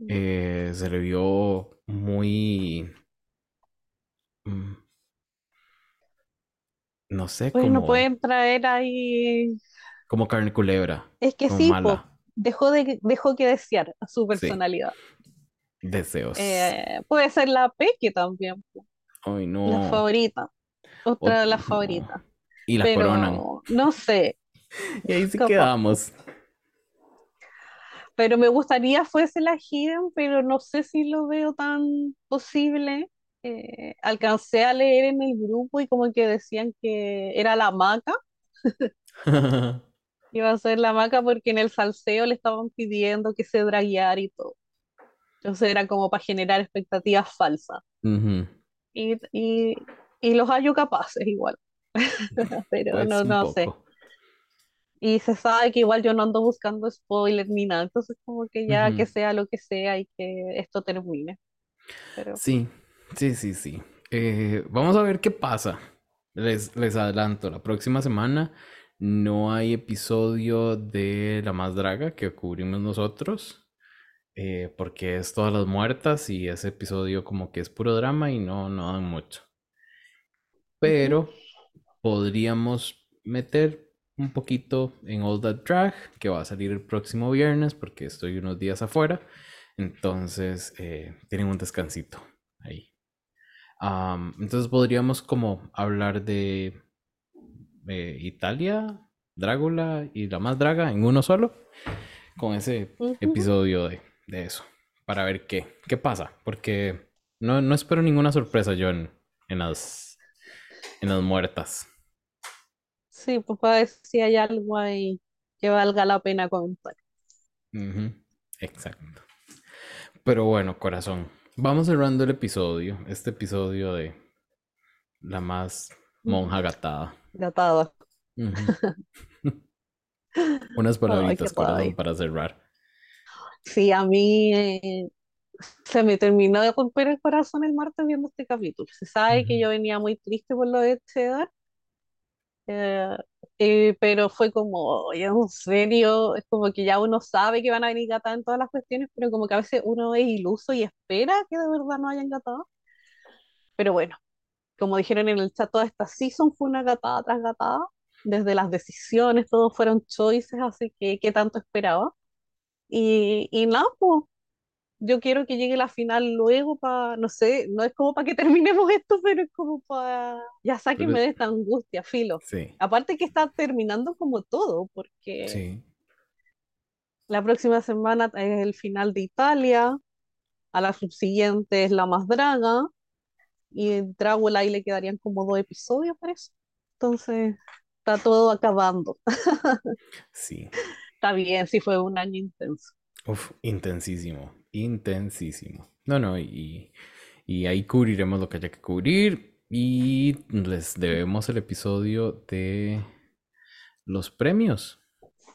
mm. Eh, se le vio muy, mm, no sé, Bueno, como, pueden traer ahí. como carne culebra, Es que sí, mala. dejó de, dejó que desear a su Sí. Deseos. Eh, puede ser la Peque también, Ay, la no. favorita. Otra de las favoritas. Y la Pero coronan. no sé. Y ahí sí capaz. quedamos. Pero me gustaría fuese la Hidden, pero no sé si lo veo tan posible. Eh, alcancé a leer en el grupo y como que decían que era la maca, iba a ser la maca porque en el salseo le estaban pidiendo que se dragueara y todo. Entonces era como para generar expectativas falsas. Ujú. Y, y, y los hallo capaces igual, pero Pues no, no sé. Y se sabe que igual yo no ando buscando spoilers ni nada, entonces como que ya que Ujú. sea lo que sea y que esto termine. Pero Sí, sí, sí, sí. Eh, vamos a ver qué pasa. Les, les adelanto, la próxima semana no hay episodio de La Más Draga que cubrimos nosotros, eh, porque es todas las muertas y ese episodio como que es puro drama y no, no dan mucho. Pero podríamos meter un poquito en All That Drag, que va a salir el próximo viernes porque estoy unos días afuera. Entonces, eh, tienen un descansito ahí. Am, entonces podríamos como hablar de eh, Italia, Drácula y la más draga en uno solo, con ese Ujú. episodio de, de eso, para ver qué, qué pasa, porque no, no espero ninguna sorpresa yo en, en las, en las muertas. sí, pues para ver si hay algo ahí que valga la pena comentar. Ujú, Exacto. Pero bueno, corazón, vamos cerrando el episodio, este episodio de la más monja gatada. Gatada. Unas Ay, palabritas, qué corazón, para cerrar. Sí, a mí eh, se me terminó de romper el corazón el martes viendo este capítulo. Se sabe que yo venía muy triste por lo de Cheddar, eh, eh, pero fue como, oye, en serio, es como que ya uno sabe que van a venir gatadas en todas las cuestiones, pero como que a veces uno es iluso y espera que de verdad no hayan gatado. Pero bueno, como dijeron en el chat, toda esta season fue una gatada tras gatada, desde las decisiones, todos fueron choices, así que qué tanto esperaba. Y, y nada, pues, yo quiero que llegue la final luego para, no sé, no es como para que terminemos esto, pero es como para, ya sáquenme Pero- de esta angustia, filo. Sí, Aparte que está terminando como todo, porque sí. la próxima semana es el final de Italia, a la subsiguiente es la más draga, y en Drácula ahí le quedarían como dos episodios, parece. Entonces, está todo acabando. Sí. Está bien, sí fue un año intenso. Uf, intensísimo, intensísimo. No, no, y, y ahí cubriremos lo que haya que cubrir y les debemos el episodio de los premios.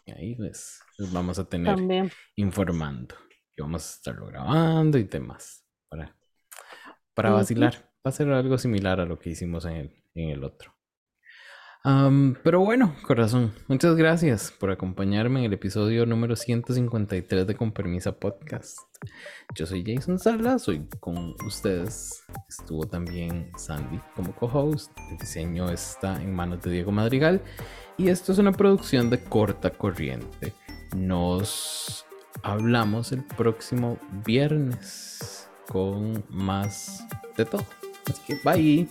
Y ahí les, les vamos a tener También. informando. Y vamos a estarlo grabando y demás para, para vacilar. Va a ser algo similar a lo que hicimos en el, en el otro. Am, pero bueno, corazón, muchas gracias por acompañarme en el episodio número 153 de Con Permisa Podcast. Yo soy Jason Salas, soy con ustedes. Estuvo también Sandy como co-host. El diseño está en manos de Diego Madrigal. Y esto es una producción de corta corriente. Nos hablamos el próximo viernes con más de todo. Así que bye.